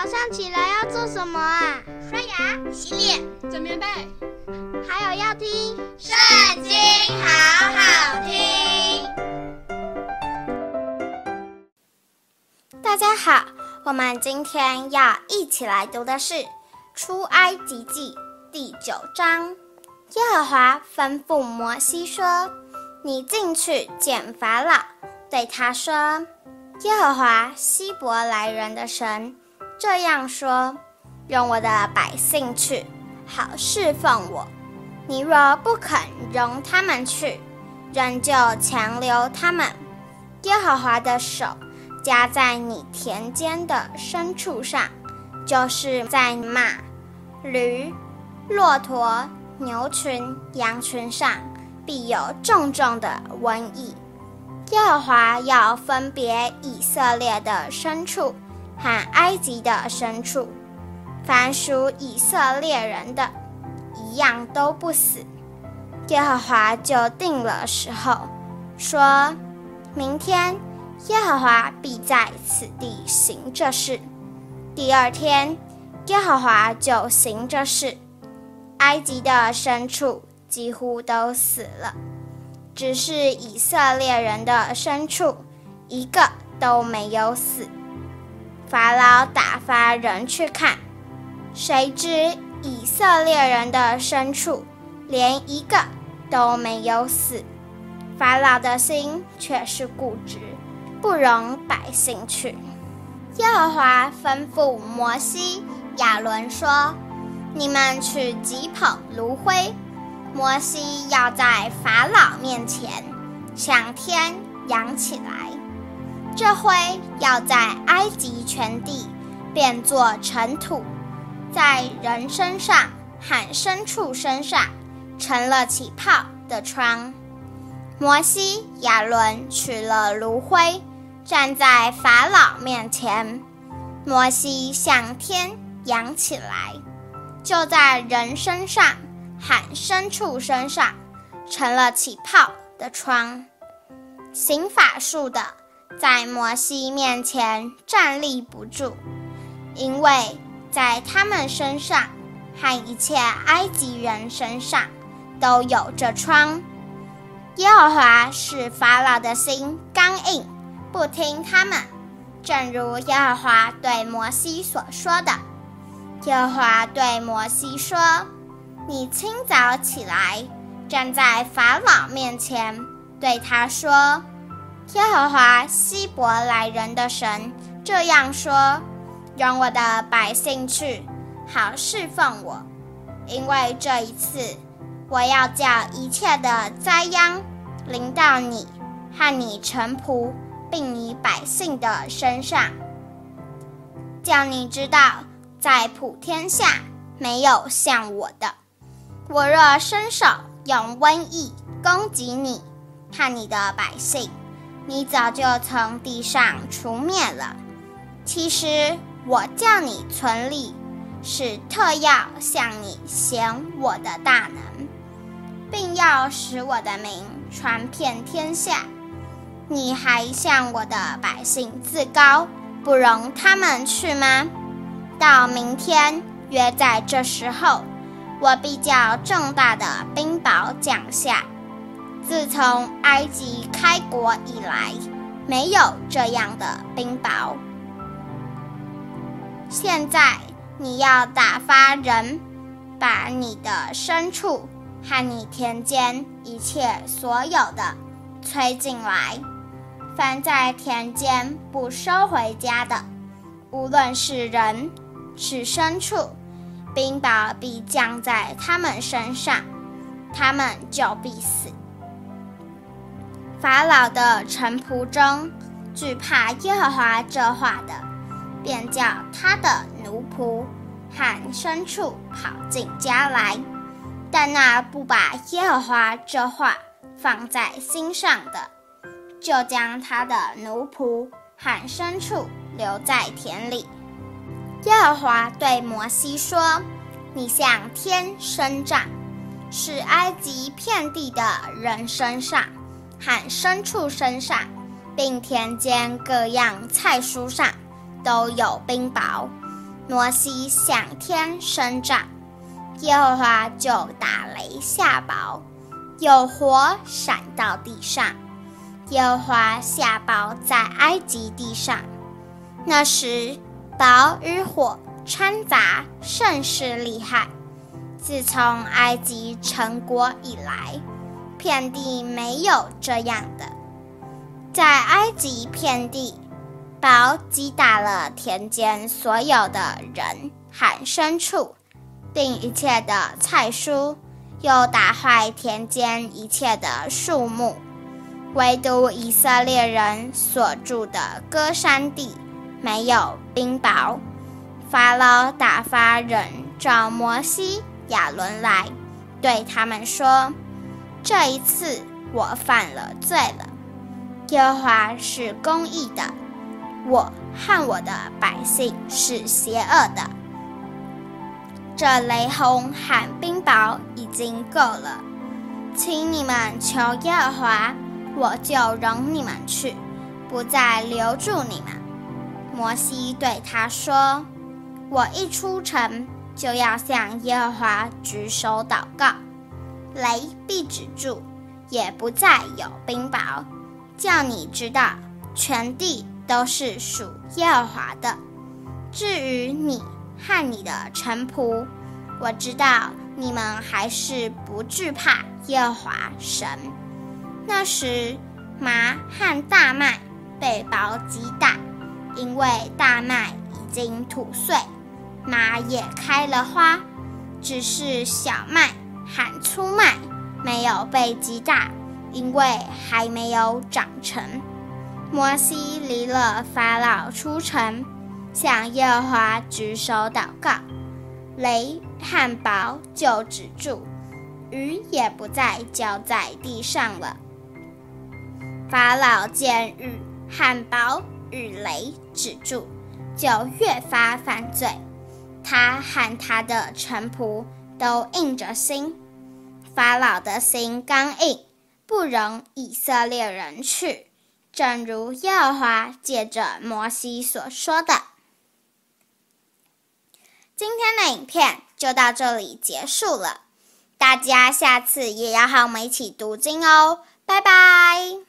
早上起来要做什么啊？刷牙、洗脸、整棉被，还有要听《圣经》，好好听。大家好，我们今天要一起来读的是《出埃及记》第九章。耶和华吩咐摩西说：“你进去见法老，对他说。”耶和华希伯来人的神这样说：“容我的百姓去，好侍奉我。你若不肯容他们去，仍旧强留他们，耶和华的手加在你田间的牲畜上，就是在马、驴、骆驼、牛群、羊群上，必有重重的瘟疫。”耶和华要分别以色列的牲畜和埃及的牲畜，凡属以色列人的，一样都不死。耶和华就定了时候，说明天耶和华必在此地行这事。第二天，耶和华就行这事，埃及的牲畜几乎都死了。只是以色列人的牲畜，一个都没有死。法老打发人去看，谁知以色列人的牲畜连一个都没有死。法老的心却是固执，不容百姓去。耶和华吩咐摩西、亚伦说：“你们去击捧炉灰。”摩西要在法老面前向天扬起来，这灰要在埃及全地变作尘土，在人身上和牲畜身上成了起泡的疮。摩西、亚伦取了炉灰，站在法老面前，摩西向天扬起来，就在人身上。喊牲畜身上成了起泡的疮，行法术的在摩西面前站立不住，因为在他们身上和一切埃及人身上都有着疮。耶和华使法老的心刚硬，不听他们，正如耶和华对摩西所说的。耶和华对摩西说。你清早起来，站在法老面前，对他说：“耶和华希伯来人的神这样说：容我的百姓去，好侍奉我。因为这一次，我要叫一切的灾殃临到你和你臣仆，并你百姓的身上，叫你知道，在普天下没有像我的。”我若伸手用瘟疫攻击你和你的百姓，你早就从地上除灭了。其实我叫你存立，是特要向你显我的大能，并要使我的名传遍天下。你还向我的百姓自高，不容他们去吗？到明天约在这时候。我必叫重大的冰雹降下，自从埃及开国以来，没有这样的冰雹。现在你要打发人，把你的牲畜和你田间一切所有的催进来，凡在田间不收回家的，无论是人是牲畜。冰雹必降在他们身上，他们就必死。法老的臣仆中，惧怕耶和华这话的，便叫他的奴仆喊牲畜跑进家来；但那不把耶和华这话放在心上的，就将他的奴仆喊牲畜留在田里。耶和华对摩西说：“你向天伸杖，使埃及遍地的人身上和牲畜身上，并田间各样菜蔬上都有冰雹。摩西向天伸杖，耶和华就打雷下雹，有火闪到地上。耶和华下雹在埃及地上，那时雹与火掺杂，甚是厉害。自从埃及成国以来，遍地没有这样的。在埃及遍地，雹击打了田间所有的人和牲畜，并一切的菜蔬，又打坏田间一切的树木。唯独以色列人所住的歌山地没有冰雹。法老打发人找摩西、亚伦来，对他们说：“这一次我犯了罪了。耶和华是公义的，我和我的百姓是邪恶的。这雷轰喊冰雹已经够了，请你们求耶和华。”我就容你们去，不再留住你们。摩西对他说：“我一出城，就要向耶和华举手祷告，雷必止住，也不再有冰雹，叫你知道全地都是属耶和华的。至于你和你的臣仆，我知道你们还是不惧怕耶和华神。”那时，麻和大麦被雹击打，因为大麦已经吐穗，麻也开了花，只是小麦喊出卖没有被击打，因为还没有长成。摩西离了法老出城，向耶和华举手祷告，雷和雹就止住，雨也不再浇在地上了。法老见雨和雹与雷止住，就越发犯罪。他和他的臣仆都硬着心。法老的心刚硬，不容以色列人去，正如耶和华借着摩西所说的。今天的影片就到这里结束了，大家下次也要和我们一起读经哦，拜拜。